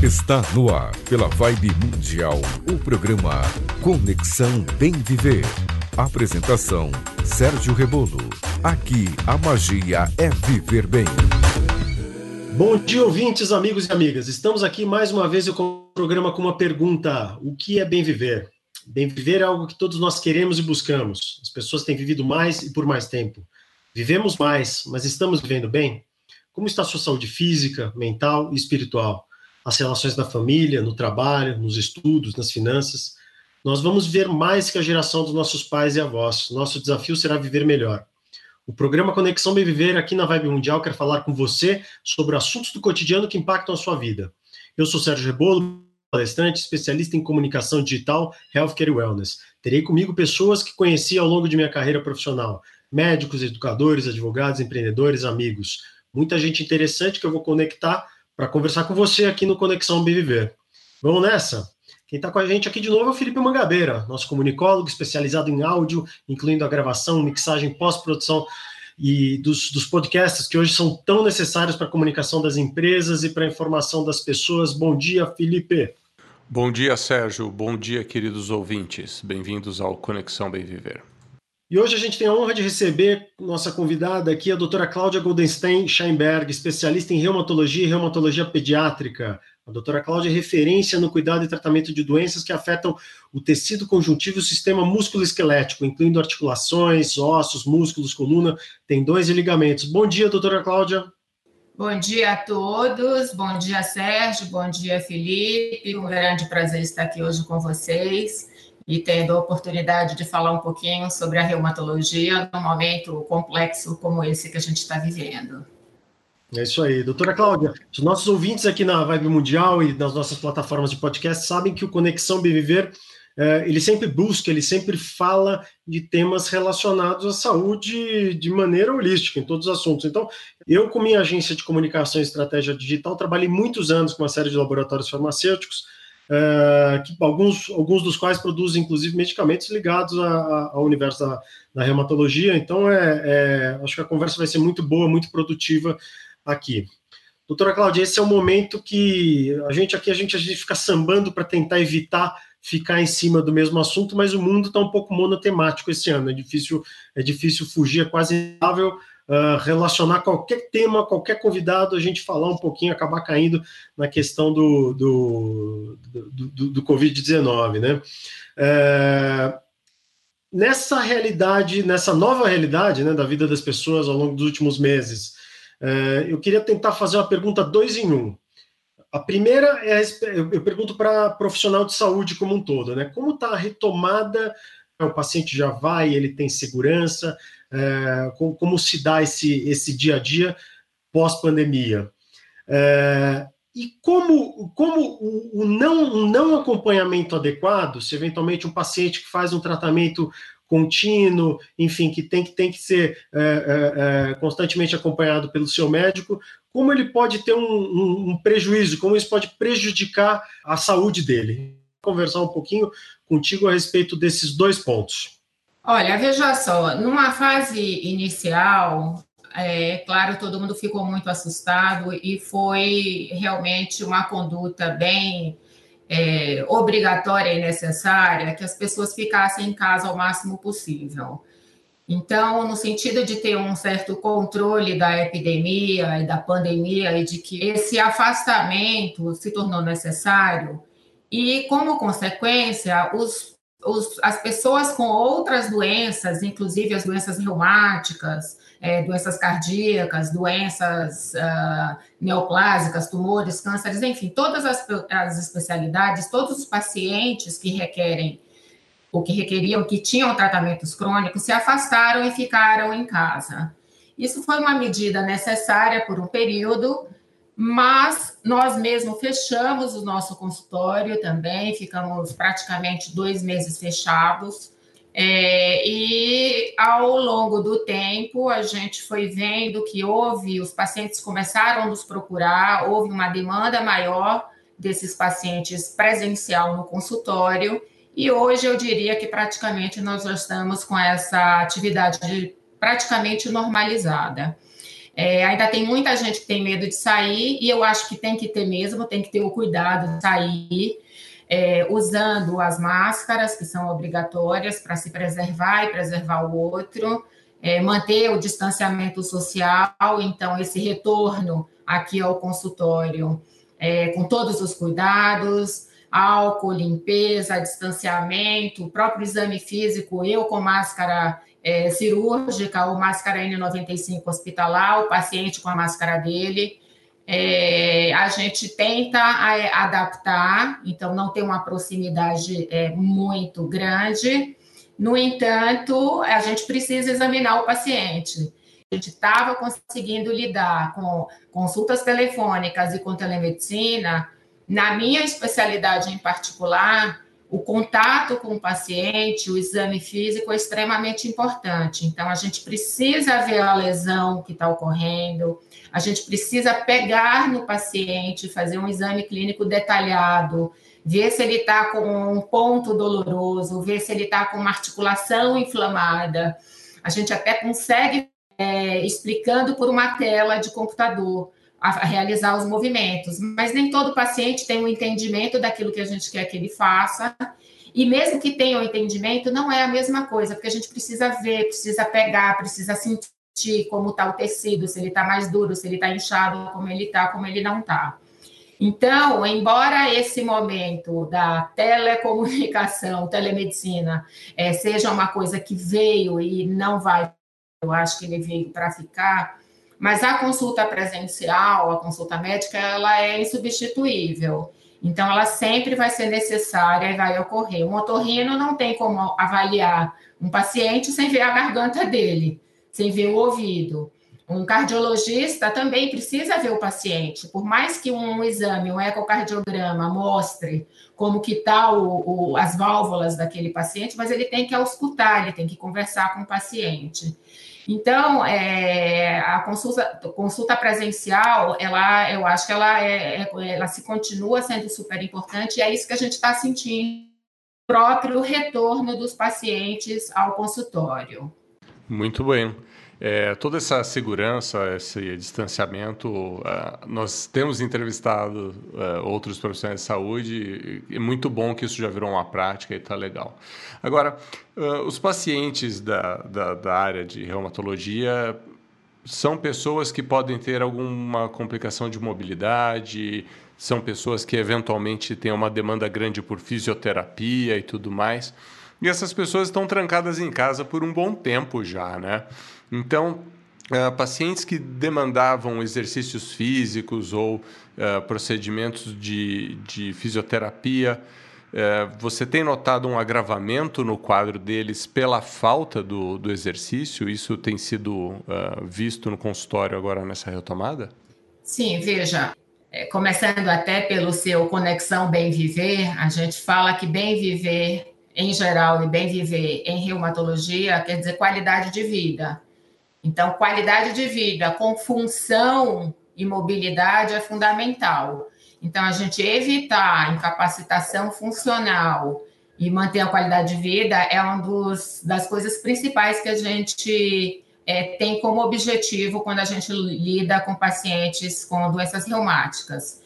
Está no ar, pela Vibe Mundial, o programa Conexão Bem Viver. Apresentação: Sérgio Rebolo. Aqui a magia é viver bem. Bom dia, ouvintes, amigos e amigas. Estamos aqui mais uma vez com o programa com uma pergunta: O que é bem viver? Bem viver é algo que todos nós queremos e buscamos. As pessoas têm vivido mais e por mais tempo. Vivemos mais, mas estamos vivendo bem? Como está a sua saúde física, mental e espiritual? As relações na família, no trabalho, nos estudos, nas finanças? Nós vamos ver mais que a geração dos nossos pais e avós. Nosso desafio será viver melhor. O programa Conexão Bem Viver aqui na Vibe Mundial quer falar com você sobre assuntos do cotidiano que impactam a sua vida. Eu sou Sérgio Rebolo, palestrante, especialista em comunicação digital, healthcare e wellness. Terei comigo pessoas que conheci ao longo de minha carreira profissional, médicos, educadores, advogados, empreendedores, amigos. Muita gente interessante que eu vou conectar para conversar com você aqui no Conexão Bem Viver. Vamos nessa? Quem está com a gente aqui de novo é o Felipe Mangabeira, nosso comunicólogo especializado em áudio, incluindo a gravação, mixagem, pós-produção e dos, dos podcasts que hoje são tão necessários para a comunicação das empresas e para a informação das pessoas. Bom dia, Felipe. Bom dia, Sérgio. Bom dia, queridos ouvintes. Bem-vindos ao Conexão Bem Viver. E hoje a gente tem a honra de receber nossa convidada aqui, a doutora Cláudia Goldenstein Scheinberg, especialista em reumatologia e reumatologia pediátrica. A doutora Cláudia é referência no cuidado e tratamento de doenças que afetam o tecido conjuntivo e o sistema músculo-esquelético, incluindo articulações, ossos, músculos, coluna, tendões e ligamentos. Bom dia, doutora Cláudia. Bom dia a todos, bom dia, Sérgio, bom dia, Felipe. Um grande prazer estar aqui hoje com vocês e tendo a oportunidade de falar um pouquinho sobre a reumatologia num momento complexo como esse que a gente está vivendo. É isso aí. Doutora Cláudia, os nossos ouvintes aqui na Vibe Mundial e nas nossas plataformas de podcast sabem que o Conexão Bem Viver, é, ele sempre busca, ele sempre fala de temas relacionados à saúde de maneira holística, em todos os assuntos. Então, eu, com minha agência de comunicação e estratégia digital, trabalhei muitos anos com uma série de laboratórios farmacêuticos, é, que alguns, alguns dos quais produzem, inclusive, medicamentos ligados a, ao universo da, da reumatologia. Então, é, é, acho que a conversa vai ser muito boa, muito produtiva aqui. Doutora Cláudia, esse é o momento que a gente aqui a gente, a gente fica sambando para tentar evitar ficar em cima do mesmo assunto, mas o mundo está um pouco monotemático esse ano. É difícil, é difícil fugir, é quase impossível uh, relacionar qualquer tema, qualquer convidado, a gente falar um pouquinho, acabar caindo na questão do, do, do, do, do Covid-19, né? Uh, nessa realidade, nessa nova realidade né, da vida das pessoas ao longo dos últimos meses, é, eu queria tentar fazer uma pergunta dois em um. A primeira é eu pergunto para profissional de saúde como um todo, né? Como está a retomada? O paciente já vai, ele tem segurança? É, como, como, se dá esse, esse dia a dia pós-pandemia? É, e como, como o, o não, um não acompanhamento adequado, se eventualmente um paciente que faz um tratamento contínuo, enfim, que tem que, tem que ser é, é, é, constantemente acompanhado pelo seu médico, como ele pode ter um, um, um, prejuízo, como isso pode prejudicar a saúde dele. Conversar um pouquinho contigo a respeito desses dois pontos. Olha, veja só, numa fase inicial, é claro, todo mundo ficou muito assustado e foi realmente uma conduta bem é, obrigatória e necessária que as pessoas ficassem em casa ao máximo possível. Então, no sentido de ter um certo controle da epidemia e da pandemia e de que esse afastamento se tornou necessário, e como consequência, os, os, as pessoas com outras doenças, inclusive as doenças reumáticas, é, doenças cardíacas, doenças uh, neoplásicas, tumores, cânceres, enfim, todas as, as especialidades, todos os pacientes que requerem ou que requeriam, que tinham tratamentos crônicos, se afastaram e ficaram em casa. Isso foi uma medida necessária por um período, mas nós mesmo fechamos o nosso consultório também, ficamos praticamente dois meses fechados. É, e ao longo do tempo, a gente foi vendo que houve, os pacientes começaram a nos procurar, houve uma demanda maior desses pacientes presencial no consultório, e hoje eu diria que praticamente nós já estamos com essa atividade praticamente normalizada. É, ainda tem muita gente que tem medo de sair, e eu acho que tem que ter mesmo, tem que ter o cuidado de sair, é, usando as máscaras, que são obrigatórias para se preservar e preservar o outro, é, manter o distanciamento social, então, esse retorno aqui ao consultório é, com todos os cuidados, álcool, limpeza, distanciamento, o próprio exame físico, eu com máscara é, cirúrgica ou máscara N95 hospitalar, o paciente com a máscara dele. É, a gente tenta é, adaptar, então não tem uma proximidade é, muito grande. No entanto, a gente precisa examinar o paciente. A gente estava conseguindo lidar com consultas telefônicas e com telemedicina. Na minha especialidade em particular, o contato com o paciente, o exame físico é extremamente importante. Então, a gente precisa ver a lesão que está ocorrendo, a gente precisa pegar no paciente, fazer um exame clínico detalhado, ver se ele está com um ponto doloroso, ver se ele está com uma articulação inflamada. A gente até consegue, é, explicando por uma tela de computador, a, realizar os movimentos, mas nem todo paciente tem um entendimento daquilo que a gente quer que ele faça. E mesmo que tenha o um entendimento, não é a mesma coisa, porque a gente precisa ver, precisa pegar, precisa sentir como está o tecido, se ele está mais duro, se ele está inchado, como ele está, como ele não está. Então, embora esse momento da telecomunicação, telemedicina, é, seja uma coisa que veio e não vai, eu acho que ele veio para ficar, mas a consulta presencial, a consulta médica, ela é insubstituível. Então, ela sempre vai ser necessária e vai ocorrer. Um otorrino não tem como avaliar um paciente sem ver a garganta dele, sem ver o ouvido. Um cardiologista também precisa ver o paciente. Por mais que um exame, um ecocardiograma mostre como que está as válvulas daquele paciente, mas ele tem que auscultar, ele tem que conversar com o paciente. Então, é, a consulta, consulta presencial, ela, eu acho que ela, é, é, ela se continua sendo super importante e é isso que a gente está sentindo, próprio retorno dos pacientes ao consultório. Muito bem. É, toda essa segurança, esse distanciamento, uh, nós temos entrevistado uh, outros profissionais de saúde e é muito bom que isso já virou uma prática e está legal. Agora, uh, os pacientes da, da, da, área de reumatologia são pessoas que podem ter alguma complicação de mobilidade, são pessoas que eventualmente têm uma demanda grande por fisioterapia e tudo mais. E essas pessoas estão trancadas em casa por um bom tempo já, né? Então, uh, pacientes que demandavam exercícios físicos ou uh, procedimentos de, de fisioterapia, uh, você tem notado um agravamento no quadro deles pela falta do, do exercício? Isso tem sido visto no consultório agora nessa retomada? Sim, veja, é, começando até pelo seu Conexão Bem Viver, a gente fala que bem viver em geral e bem viver em reumatologia quer dizer qualidade de vida. Então, qualidade de vida com função e mobilidade é fundamental. Então, a gente evitar incapacitação funcional e manter a qualidade de vida é uma dos, das coisas principais que a gente é, tem como objetivo quando a gente lida com pacientes com doenças reumáticas.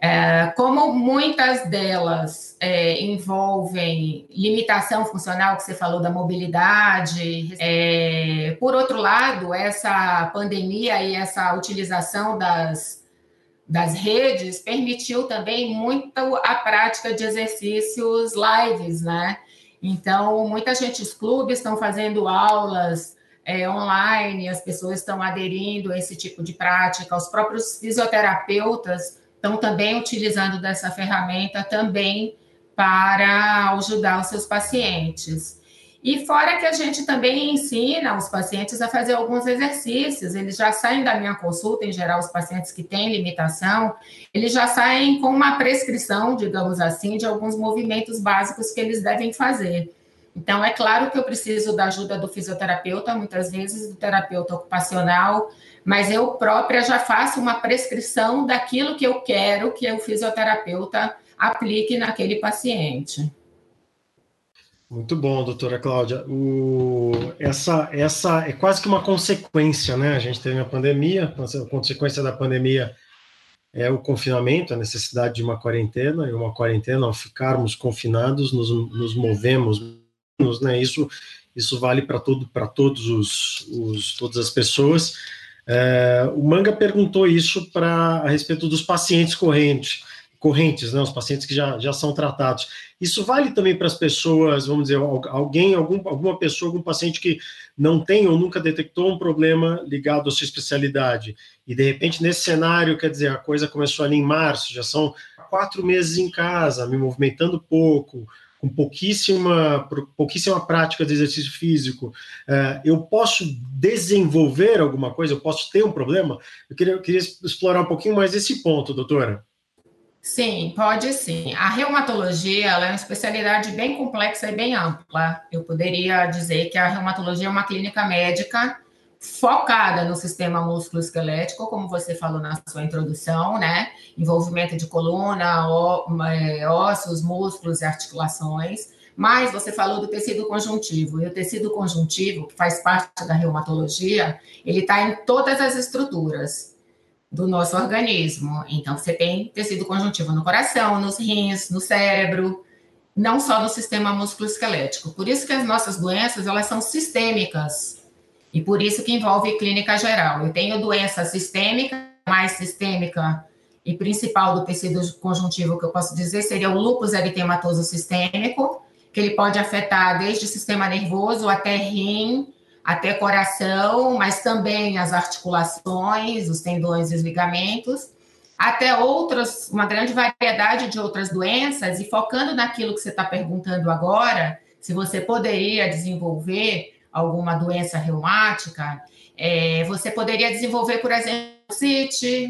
É, como muitas delas é, envolvem limitação funcional, que você falou da mobilidade, é, por outro lado, essa pandemia e essa utilização das, das redes permitiu também muito a prática de exercícios lives, né? Então, muita gente, os clubes estão fazendo aulas é, online, as pessoas estão aderindo a esse tipo de prática, os próprios fisioterapeutas estão também utilizando dessa ferramenta também para ajudar os seus pacientes. E fora que a gente também ensina os pacientes a fazer alguns exercícios, eles já saem da minha consulta, em geral, os pacientes que têm limitação, eles já saem com uma prescrição, digamos assim, de alguns movimentos básicos que eles devem fazer. Então, é claro que eu preciso da ajuda do fisioterapeuta, muitas vezes do terapeuta ocupacional, mas eu própria já faço uma prescrição daquilo que eu quero que o fisioterapeuta aplique naquele paciente. Muito bom, doutora Cláudia. O, essa, essa é quase que uma consequência, né? A gente teve a pandemia, a consequência da pandemia é o confinamento, a necessidade de uma quarentena, e uma quarentena, ao ficarmos confinados, nos, nos movemos, né? Isso, isso vale para todo, para todos os, os, todas as pessoas. É, o Manga perguntou isso para a respeito dos pacientes correntes, correntes, né? Os pacientes que já, já são tratados. Isso vale também para as pessoas, vamos dizer, alguém, algum, alguma pessoa, algum paciente que não tem ou nunca detectou um problema ligado à sua especialidade. E, de repente, nesse cenário, quer dizer, a coisa começou ali em março, já são quatro meses em casa, me movimentando pouco, com pouquíssima, pouquíssima prática de exercício físico, uh, eu posso desenvolver alguma coisa? Eu posso ter um problema? Eu queria, eu queria explorar um pouquinho mais esse ponto, doutora. Sim, pode sim. A reumatologia é uma especialidade bem complexa e bem ampla. Eu poderia dizer que a reumatologia é uma clínica médica focada no sistema músculo-esquelético, como você falou na sua introdução, né? Envolvimento de coluna, é, ossos, músculos e articulações. Mas você falou do tecido conjuntivo, e o tecido conjuntivo, que faz parte da reumatologia, ele está em todas as estruturas do nosso organismo. Então, você tem tecido conjuntivo no coração, nos rins, no cérebro, não só no sistema músculo-esquelético. Por isso que as nossas doenças, elas são sistêmicas. E por isso que envolve clínica geral. Eu tenho doença sistêmica, mais sistêmica e principal do tecido conjuntivo que eu posso dizer seria o lúpus eritematoso sistêmico, que ele pode afetar desde o sistema nervoso até rim, até coração, mas também as articulações, os tendões e os ligamentos, até outras, uma grande variedade de outras doenças, e focando naquilo que você está perguntando agora, se você poderia desenvolver alguma doença reumática, é, você poderia desenvolver, por exemplo,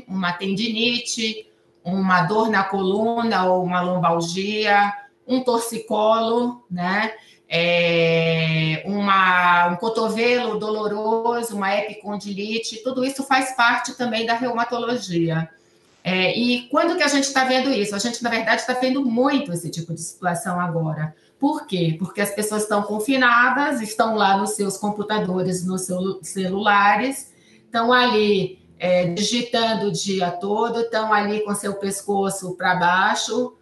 uma tendinite, uma dor na coluna ou uma lombalgia, um torcicolo, né? é, uma, um cotovelo doloroso, uma epicondilite, tudo isso faz parte também da reumatologia. É, e quando que a gente está vendo isso? A gente, na verdade, está vendo muito esse tipo de situação agora. Por quê? Porque as pessoas estão confinadas, estão lá nos seus computadores, nos seus celulares, estão ali é, digitando o dia todo, estão ali com seu pescoço para baixo,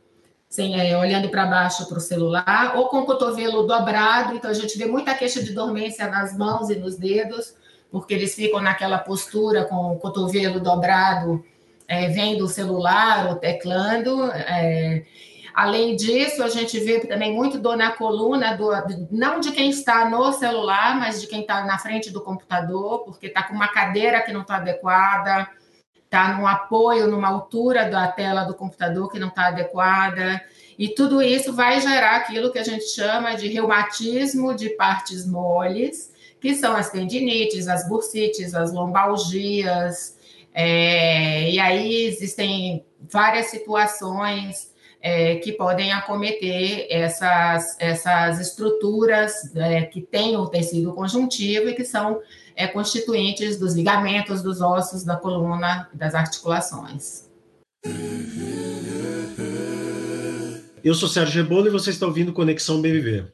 sem, é, olhando para baixo para o celular, ou com o cotovelo dobrado. Então, a gente vê muita queixa de dormência nas mãos e nos dedos, porque eles ficam naquela postura com o cotovelo dobrado, é, vendo o celular ou teclando. É, Além disso, a gente vê também muito dor na coluna, do, não de quem está no celular, mas de quem está na frente do computador, porque está com uma cadeira que não está adequada, está num apoio, numa altura da tela do computador que não está adequada. E tudo isso vai gerar aquilo que a gente chama de reumatismo de partes moles, que são as tendinites, as bursites, as lombalgias. É, e aí existem várias situações é, que podem acometer essas, essas estruturas é, que têm o tecido conjuntivo e que são é, constituintes dos ligamentos, dos ossos, da coluna, das articulações. Eu sou Sérgio Rebolo e você está ouvindo Conexão BVV.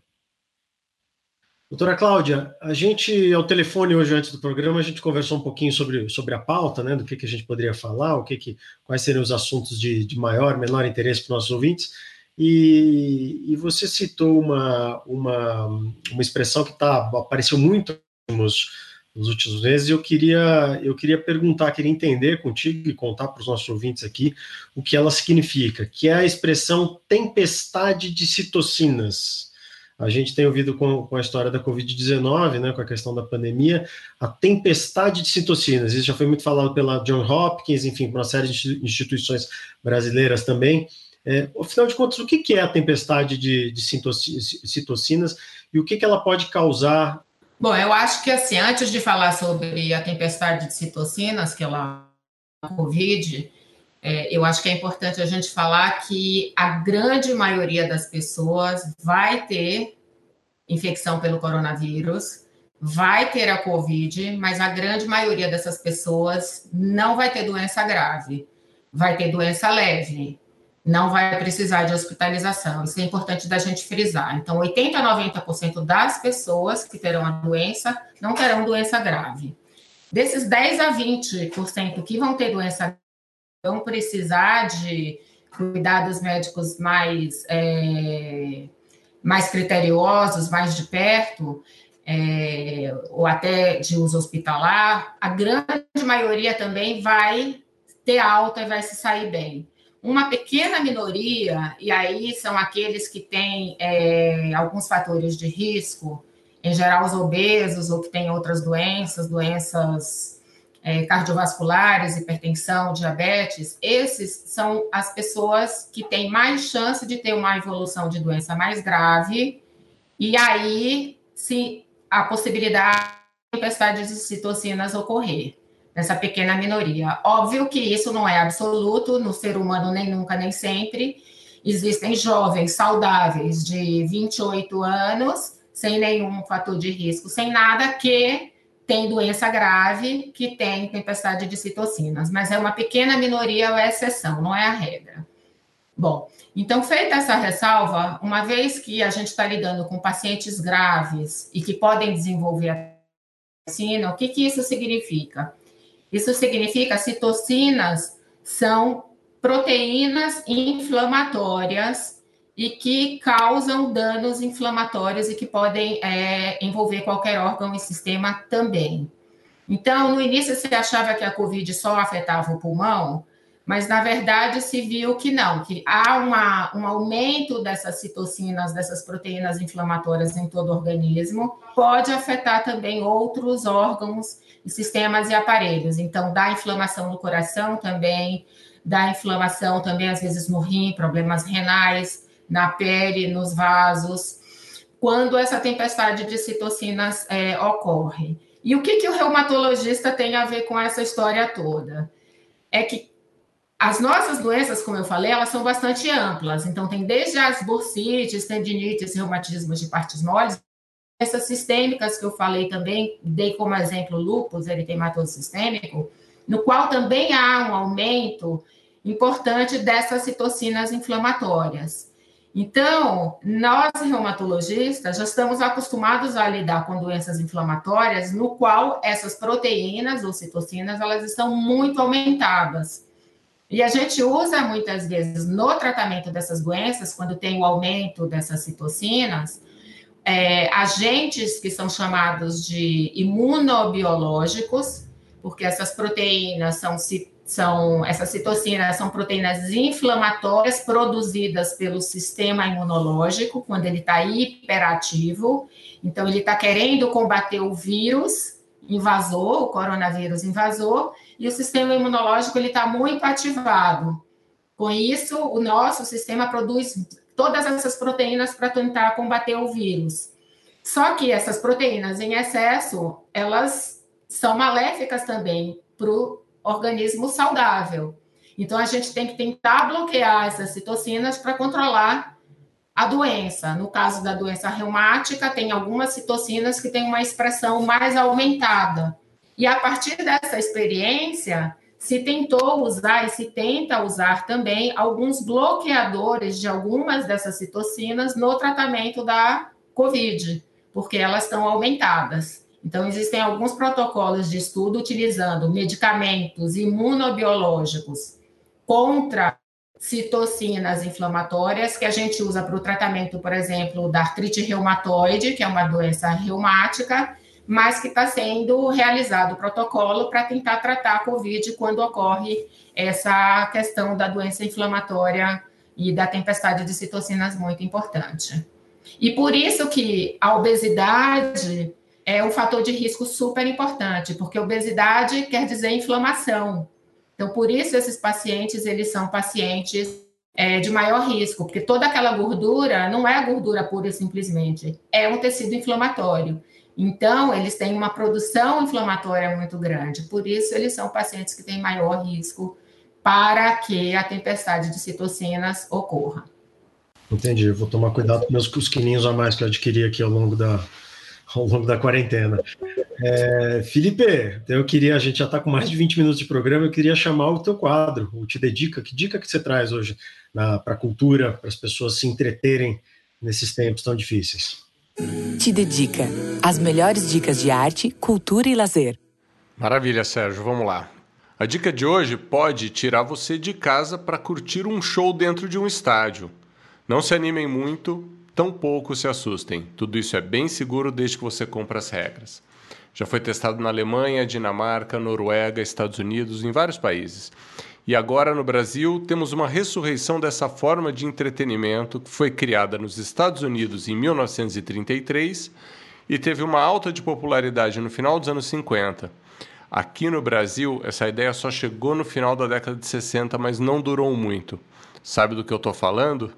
Doutora Cláudia, a gente, ao telefone hoje antes do programa, a gente conversou um pouquinho sobre, sobre a pauta, né, do que, que a gente poderia falar, o que, que quais seriam os assuntos de, de maior, menor interesse para os nossos ouvintes, e, e você citou uma, uma, uma expressão que tá, apareceu muito nos, nos últimos meses, e eu queria, eu queria perguntar, queria entender contigo e contar para os nossos ouvintes aqui o que ela significa, que é a expressão tempestade de citocinas. A gente tem ouvido com, com a história da Covid-19, né, com a questão da pandemia, a tempestade de citocinas. Isso já foi muito falado pela John Hopkins, enfim, por uma série de instituições brasileiras também. É, afinal de contas, o que é a tempestade de, de citocinas e o que, que ela pode causar? Bom, eu acho que assim, antes de falar sobre a tempestade de citocinas, que ela a COVID, é, eu acho que é importante a gente falar que a grande maioria das pessoas vai ter infecção pelo coronavírus, vai ter a Covid, mas a grande maioria dessas pessoas não vai ter doença grave, vai ter doença leve. não vai precisar de hospitalização. Isso é importante da gente frisar. Então, 80 a 90% das pessoas que terão a doença não terão doença grave. Desses 10 a 20% que vão ter doença vão precisar de cuidados médicos mais, é, mais criteriosos, mais de perto, é, ou até de uso hospitalar, a grande maioria também vai ter alta e vai se sair bem. Uma pequena minoria, e aí são aqueles que têm é, alguns fatores de risco, em geral os obesos ou que têm outras doenças, doenças é, cardiovasculares, hipertensão, diabetes, esses são as pessoas que têm mais chance de ter uma evolução de doença mais grave, e aí se a possibilidade de tempestade de citocinas ocorrer nessa pequena minoria. Óbvio que isso não é absoluto no ser humano, nem nunca, nem sempre. Existem jovens saudáveis de 28 anos, sem nenhum fator de risco, sem nada, que tem doença grave, que tem tempestade de citocinas, mas é uma pequena minoria ou é exceção, não é a regra. Bom, então, feita essa ressalva, uma vez que a gente está lidando com pacientes graves e que podem desenvolver a citocina, o que, que isso significa? Isso significa citocinas são proteínas inflamatórias e que causam danos inflamatórios e que podem é, envolver qualquer órgão e sistema também. Então, no início você achava que a COVID só afetava o pulmão, mas na verdade se viu que não, que há uma, um aumento dessas citocinas, dessas proteínas inflamatórias em todo o organismo, pode afetar também outros órgãos sistemas e aparelhos. Então, dá inflamação no coração também, dá inflamação também, às vezes, no rim, problemas renais, na pele, nos vasos, quando essa tempestade de citocinas é, ocorre. E o que, que o reumatologista tem a ver com essa história toda? É que as nossas doenças, como eu falei, elas são bastante amplas. Então, tem desde as bursites, tendinites, reumatismos de partes moles, essas sistêmicas que eu falei também, dei como exemplo lúpus eritematoso sistêmico, no qual também há um aumento importante dessas citocinas inflamatórias. Então, nós reumatologistas já estamos acostumados a lidar com doenças inflamatórias no qual essas proteínas ou citocinas elas estão muito aumentadas. E a gente usa muitas vezes no tratamento dessas doenças, quando tem o aumento dessas citocinas, é, agentes que são chamados de imunobiológicos, porque essas proteínas são, são essas citocinas são proteínas inflamatórias produzidas pelo sistema imunológico quando ele está hiperativo. Então, ele está querendo combater o vírus invasor, o coronavírus invasor, e o sistema imunológico ele está muito ativado. Com isso, o nosso sistema produz todas essas proteínas para tentar combater o vírus. Só que essas proteínas em excesso, elas são maléficas também para o organismo saudável. Então, a gente tem que tentar bloquear essas citocinas para controlar a doença. No caso da doença reumática, tem algumas citocinas que têm uma expressão mais aumentada. E a partir dessa experiência, se tentou usar e se tenta usar também alguns bloqueadores de algumas dessas citocinas no tratamento da COVID, porque elas estão aumentadas. Então, existem alguns protocolos de estudo utilizando medicamentos imunobiológicos contra citocinas inflamatórias que a gente usa para o tratamento, por exemplo, da artrite reumatoide, que é uma doença reumática, mas que está sendo realizado o protocolo para tentar tratar a Covid quando ocorre essa questão da doença inflamatória e da tempestade de citocinas muito importante. E por isso que a obesidade é um fator de risco super importante, porque obesidade quer dizer inflamação. Então, por isso esses pacientes, eles são pacientes é, de maior risco, porque toda aquela gordura não é gordura pura e simplesmente, é um tecido inflamatório. Então, eles têm uma produção inflamatória muito grande, por isso eles são pacientes que têm maior risco para que a tempestade de citocinas ocorra. Entendi, vou tomar cuidado com meus quilinhos a mais que eu adquiri aqui ao longo da, ao longo da quarentena. É, Felipe, eu queria, a gente já está com mais de 20 minutos de programa, eu queria chamar o teu quadro, o Te Dedica. Que dica que você traz hoje para a cultura, para as pessoas se entreterem nesses tempos tão difíceis? Te Dedica. As melhores dicas de arte, cultura e lazer. Maravilha, Sérgio. Vamos lá. A dica de hoje pode tirar você de casa para curtir um show dentro de um estádio. Não se animem muito, tampouco se assustem. Tudo isso é bem seguro desde que você compre as regras. Já foi testado na Alemanha, Dinamarca, Noruega, Estados Unidos, em vários países. E agora no Brasil temos uma ressurreição dessa forma de entretenimento que foi criada nos Estados Unidos em 1933 e teve uma alta de popularidade no final dos anos 50. Aqui no Brasil, essa ideia só chegou no final da década de 60, mas não durou muito. Sabe do que eu estou falando?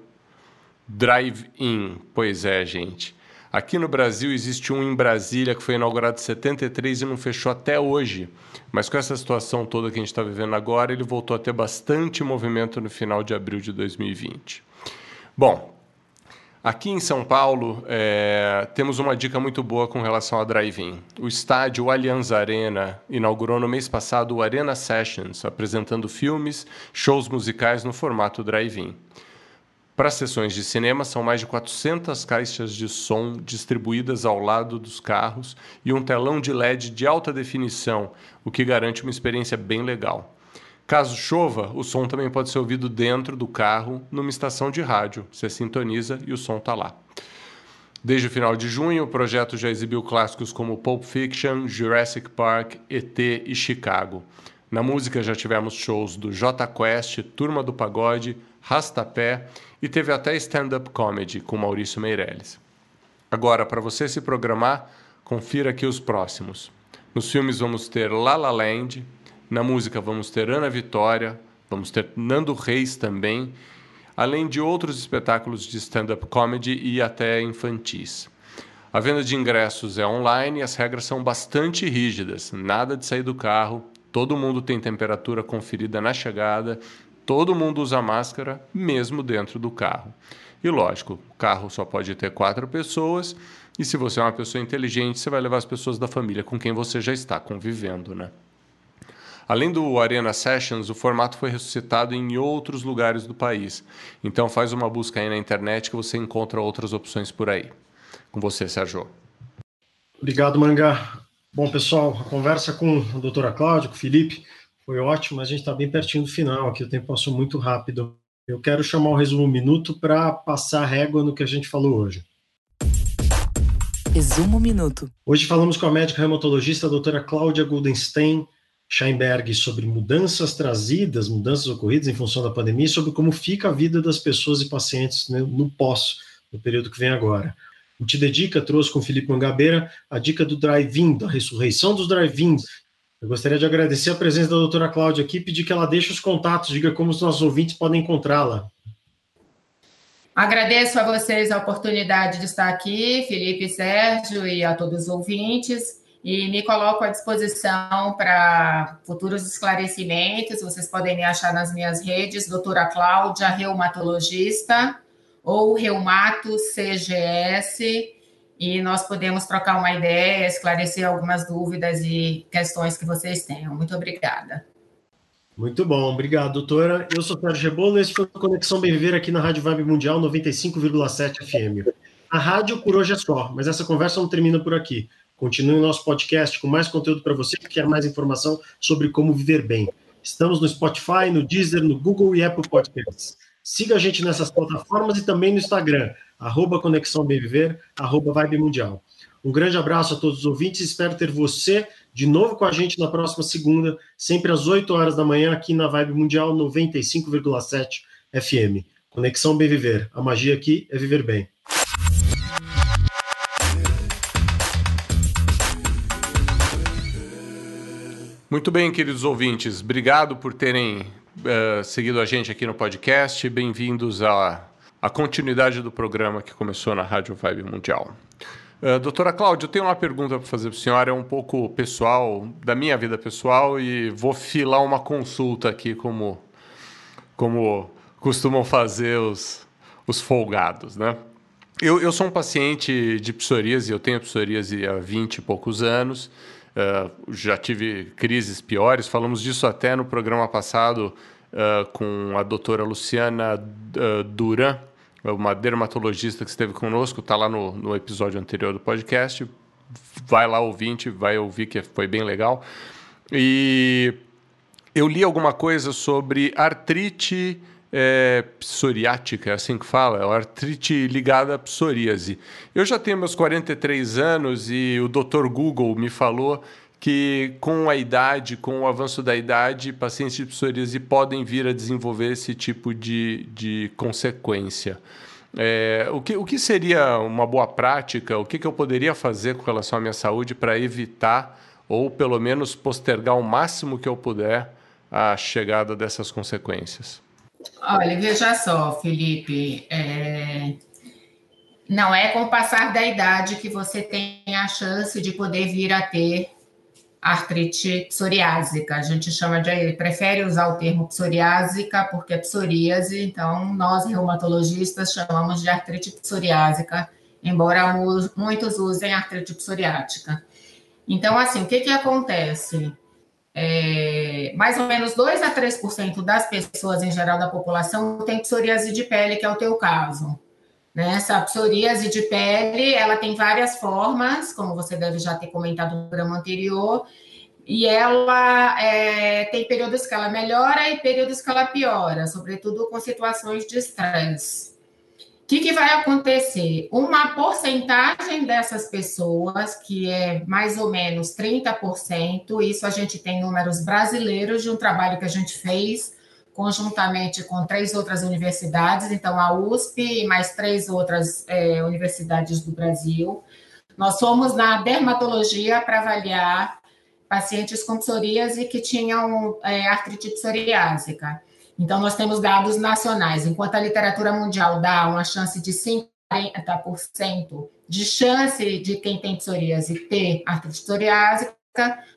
Drive-in. Pois é, gente. Aqui no Brasil existe um em Brasília que foi inaugurado em 73 e não fechou até hoje. Mas com essa situação toda que a gente está vivendo agora, ele voltou a ter bastante movimento no final de abril de 2020. Bom, aqui em São Paulo é, temos uma dica muito boa com relação a drive-in. O estádio Allianz Arena inaugurou no mês passado o Arena Sessions, apresentando filmes, shows musicais no formato drive-in. Para sessões de cinema, são mais de 400 caixas de som distribuídas ao lado dos carros e um telão de LED de alta definição, o que garante uma experiência bem legal. Caso chova, o som também pode ser ouvido dentro do carro, numa estação de rádio. Você sintoniza e o som está lá. Desde o final de junho, o projeto já exibiu clássicos como Pulp Fiction, Jurassic Park, ET e Chicago. Na música já tivemos shows do J Quest, Turma do Pagode, Rastapé e teve até stand-up comedy com Maurício Meirelles. Agora, para você se programar, confira aqui os próximos. Nos filmes vamos ter La La Land, na música vamos ter Ana Vitória, vamos ter Nando Reis também, além de outros espetáculos de stand-up comedy e até infantis. A venda de ingressos é online e as regras são bastante rígidas, nada de sair do carro, todo mundo tem temperatura conferida na chegada Todo mundo usa máscara, mesmo dentro do carro. E lógico, o carro só pode ter quatro pessoas, e se você é uma pessoa inteligente, você vai levar as pessoas da família com quem você já está convivendo, né? Além do Arena Sessions, o formato foi ressuscitado em outros lugares do país. Então faz uma busca aí na internet que você encontra outras opções por aí. Com você, Sérgio. Obrigado, Mangá. Bom, pessoal, a conversa com a doutora Cláudia, com o Felipe, foi ótimo, mas a gente está bem pertinho do final aqui, o tempo passou muito rápido. Eu quero chamar o resumo minuto para passar régua no que a gente falou hoje. Resumo minuto. Hoje falamos com a médica reumatologista a doutora Cláudia Goldenstein Scheinberg sobre mudanças trazidas, mudanças ocorridas em função da pandemia, sobre como fica a vida das pessoas e pacientes né, no pós, no período que vem agora. O Te Dedica trouxe com o Felipe Mangabeira a dica do drive-in, da ressurreição dos drive-ins, eu gostaria de agradecer a presença da doutora Cláudia aqui pedir que ela deixe os contatos, diga como os nossos ouvintes podem encontrá-la. Agradeço a vocês a oportunidade de estar aqui, Felipe Sérgio e a todos os ouvintes, e me coloco à disposição para futuros esclarecimentos. Vocês podem me achar nas minhas redes, doutora Cláudia, reumatologista, ou Reumato CGS, e nós podemos trocar uma ideia, esclarecer algumas dúvidas e questões que vocês tenham. Muito obrigada. Muito bom, obrigado, doutora. Eu sou Sérgio Rebolo esse foi o Conexão Bem Viver aqui na Rádio Vibe Mundial 95,7 FM. A rádio por hoje é só, mas essa conversa não termina por aqui. Continue o nosso podcast com mais conteúdo para você que quer mais informação sobre como viver bem. Estamos no Spotify, no Deezer, no Google e Apple Podcasts. Siga a gente nessas plataformas e também no Instagram, arroba Conexão Bem Viver, arroba Vibe Mundial. Um grande abraço a todos os ouvintes, espero ter você de novo com a gente na próxima segunda, sempre às 8 horas da manhã, aqui na Vibe Mundial 95,7 FM. Conexão Bem Viver, a magia aqui é viver bem. Muito bem, queridos ouvintes, obrigado por terem uh, seguido a gente aqui no podcast. Bem-vindos à, à continuidade do programa que começou na Rádio Vibe Mundial. Uh, doutora Cláudia, eu tenho uma pergunta para fazer para a senhora, é um pouco pessoal, da minha vida pessoal, e vou filar uma consulta aqui, como, como costumam fazer os, os folgados, né? eu, eu sou um paciente de psoríase, eu tenho psoríase há 20 e poucos anos. Uh, já tive crises piores, falamos disso até no programa passado uh, com a doutora Luciana uh, Duran, uma dermatologista que esteve conosco, está lá no, no episódio anterior do podcast. Vai lá ouvinte, vai ouvir que foi bem legal. E eu li alguma coisa sobre artrite é, psoriática, é assim que fala, é artrite ligada à psoríase. Eu já tenho meus 43 anos e o Dr. Google me falou que com a idade, com o avanço da idade, pacientes de psoríase podem vir a desenvolver esse tipo de, de consequência. É, o, que, o que seria uma boa prática? O que, que eu poderia fazer com relação à minha saúde para evitar ou pelo menos postergar o máximo que eu puder a chegada dessas consequências? Olha, veja só, Felipe, é... não é com o passar da idade que você tem a chance de poder vir a ter artrite psoriásica. A gente chama de, prefere usar o termo psoriásica porque é psoríase, então nós reumatologistas chamamos de artrite psoriásica, embora muitos usem artrite psoriática. Então, assim, o que, que acontece? É, mais ou menos 2 a 3% das pessoas em geral da população tem psoríase de pele, que é o teu caso. Né? Essa psoríase de pele, ela tem várias formas, como você deve já ter comentado no programa anterior, e ela é, tem períodos que ela melhora e períodos que ela piora, sobretudo com situações de estresse. O que, que, vai acontecer? Uma porcentagem dessas pessoas, que é mais ou menos 30%, isso a gente tem números brasileiros de um trabalho que a gente fez conjuntamente com três outras universidades, então a USP e mais três outras é, universidades do Brasil. Nós fomos na dermatologia para avaliar pacientes com psoríase que tinham é, artrite psoriásica. Então, nós temos dados nacionais. Enquanto a literatura mundial dá uma chance de 50% de chance de quem tem psoríase ter artrite psoriásica,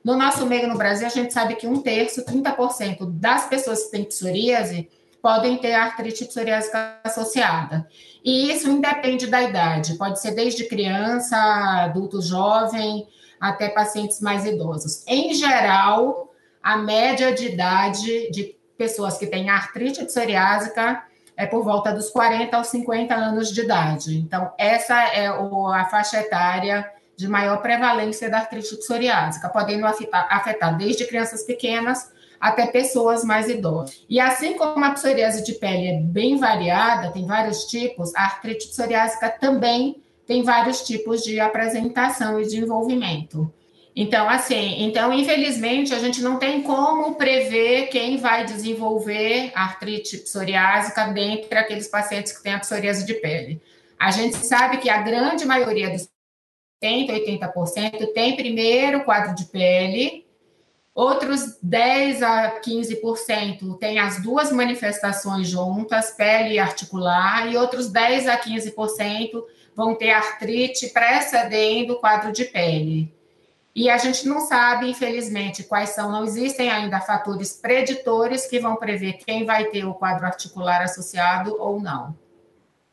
no nosso meio no Brasil, a gente sabe que um terço, 30% das pessoas que têm psoríase podem ter artrite psoriásica associada. E isso independe da idade, pode ser desde criança, adulto jovem, até pacientes mais idosos. Em geral, a média de idade de pessoas que têm artrite psoriásica é por volta dos 40 aos 50 anos de idade. Então, essa é a faixa etária de maior prevalência da artrite psoriásica, podendo afetar, desde crianças pequenas até pessoas mais idosas. E assim como a psoriase de pele é bem variada, tem vários tipos, a artrite psoriásica também tem vários tipos de apresentação e de envolvimento. Então, assim, então, infelizmente, a gente não tem como prever quem vai desenvolver artrite psoriásica dentre aqueles pacientes que têm a psoríase de pele. A gente sabe que a grande maioria dos 70%, 80% tem primeiro quadro de pele, outros 10 a 15% têm as duas manifestações juntas, pele e articular, e outros 10 a 15% vão ter artrite precedendo o quadro de pele. E a gente não sabe, infelizmente, quais são, não existem ainda fatores preditores que vão prever quem vai ter o quadro articular associado ou não.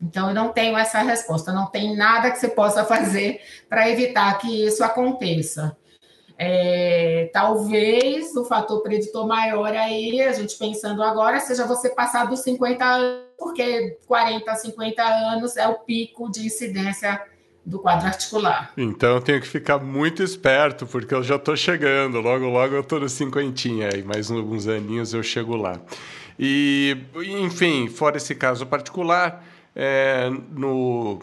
Então, eu não tenho essa resposta, não tem nada que você possa fazer para evitar que isso aconteça. É, talvez o fator preditor maior aí, a gente pensando agora, seja você passar dos 50 anos, porque 40, 50 anos é o pico de incidência do quadro articular. Então eu tenho que ficar muito esperto, porque eu já estou chegando, logo, logo eu estou no cinquentinha, e mais alguns aninhos eu chego lá. E, enfim, fora esse caso particular, é, no,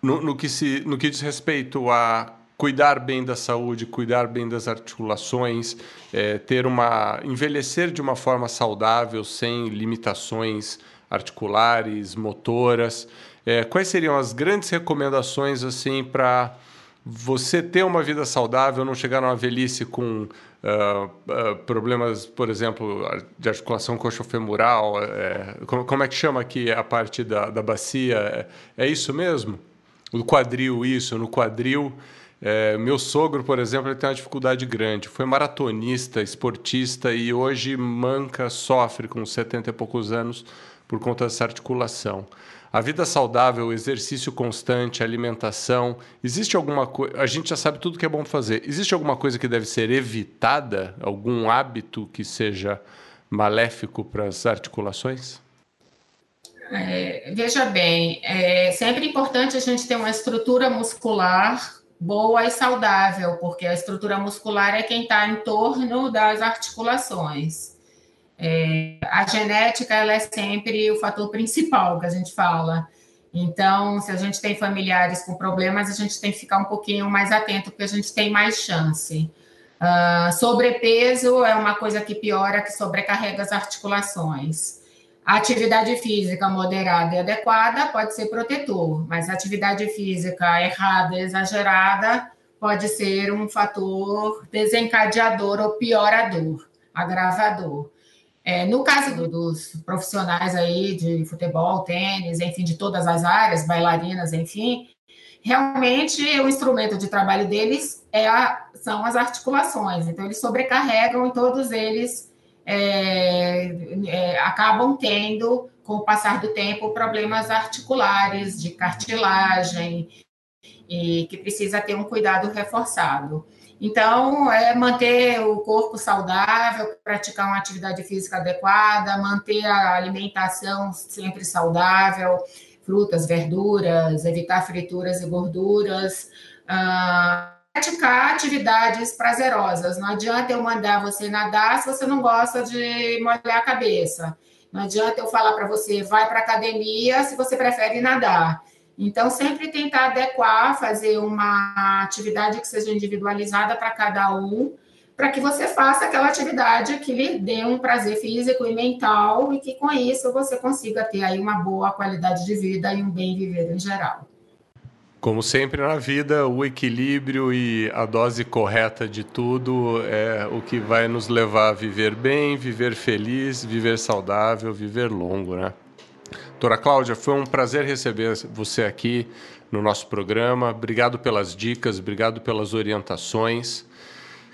no, no, que se, no que diz respeito a cuidar bem da saúde, cuidar bem das articulações, é, ter uma envelhecer de uma forma saudável, sem limitações articulares, motoras. É, quais seriam as grandes recomendações assim para você ter uma vida saudável, não chegar numa velhice com uh, uh, problemas, por exemplo, de articulação coxofemoral? É, como, como, é que chama aqui a parte da, da bacia? É, é isso mesmo? No quadril, isso, no quadril. É, meu sogro, por exemplo, ele tem uma dificuldade grande. Foi maratonista, esportista e hoje manca, sofre com 70 e poucos anos por conta dessa articulação. A vida saudável, exercício constante, alimentação, existe alguma coisa. A gente já sabe tudo que é bom fazer. Existe alguma coisa que deve ser evitada? Algum hábito que seja maléfico para as articulações? É, veja bem, é sempre importante a gente ter uma estrutura muscular boa e saudável, porque a estrutura muscular é quem está em torno das articulações. É, a genética ela é sempre o fator principal que a gente fala. Então, se a gente tem familiares com problemas, a gente tem que ficar um pouquinho mais atento, porque a gente tem mais chance. Uh, sobrepeso é uma coisa que piora, que sobrecarrega as articulações. Atividade física moderada e adequada pode ser protetor, mas atividade física errada, exagerada, pode ser um fator desencadeador ou piorador, agravador. É, no caso do, dos profissionais aí de futebol, tênis, enfim, de todas as áreas, bailarinas, enfim, realmente o instrumento de trabalho deles é a, são as articulações. Então, eles sobrecarregam e todos eles é, é, acabam tendo, com o passar do tempo, problemas articulares, de cartilagem, e que precisa ter um cuidado reforçado. Então, é manter o corpo saudável, praticar uma atividade física adequada, manter a alimentação sempre saudável, frutas, verduras, evitar frituras e gorduras. Ah, praticar atividades prazerosas. Não adianta eu mandar você nadar se você não gosta de molhar a cabeça. Não adianta eu falar para você, vai para academia se você prefere nadar. Então, sempre tentar adequar, fazer uma atividade que seja individualizada para cada um, para que você faça aquela atividade que lhe dê um prazer físico e mental e que com isso você consiga ter aí uma boa qualidade de vida e um bem viver em geral. Como sempre na vida, o equilíbrio e a dose correta de tudo é o que vai nos levar a viver bem, viver feliz, viver saudável, viver longo, né? Doutora Cláudia, foi um prazer receber você aqui no nosso programa. Obrigado pelas dicas, obrigado pelas orientações.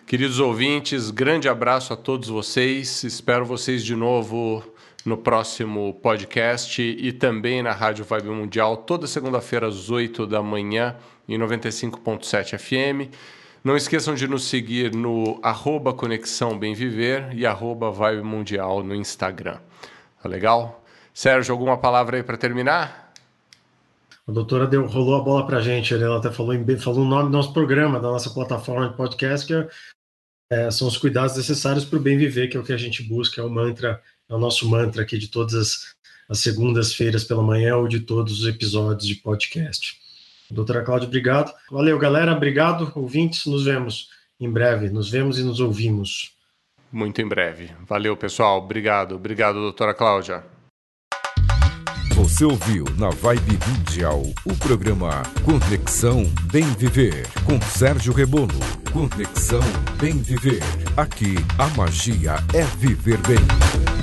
Queridos ouvintes, grande abraço a todos vocês. Espero vocês de novo no próximo podcast e também na Rádio Vibe Mundial, toda segunda-feira às 8 da manhã, em 95.7 FM. Não esqueçam de nos seguir no arroba Conexão Bem Viver e arroba Vibe Mundial no Instagram. Tá legal? Sérgio, alguma palavra aí para terminar? A doutora deu, rolou a bola para a gente, ela até falou, em, falou o nome do nosso programa, da nossa plataforma de podcast, que é, é, são os cuidados necessários para o bem viver, que é o que a gente busca, é o mantra é o nosso mantra aqui de todas as, as segundas-feiras pela manhã ou de todos os episódios de podcast. Doutora Cláudia, obrigado. Valeu, galera. Obrigado, ouvintes. Nos vemos em breve. Nos vemos e nos ouvimos. Muito em breve. Valeu, pessoal. Obrigado. Obrigado, doutora Cláudia. Você ouviu na Vibe Mundial o programa Conexão Bem Viver com Sérgio Rebolo. Conexão Bem Viver. Aqui a magia é viver bem.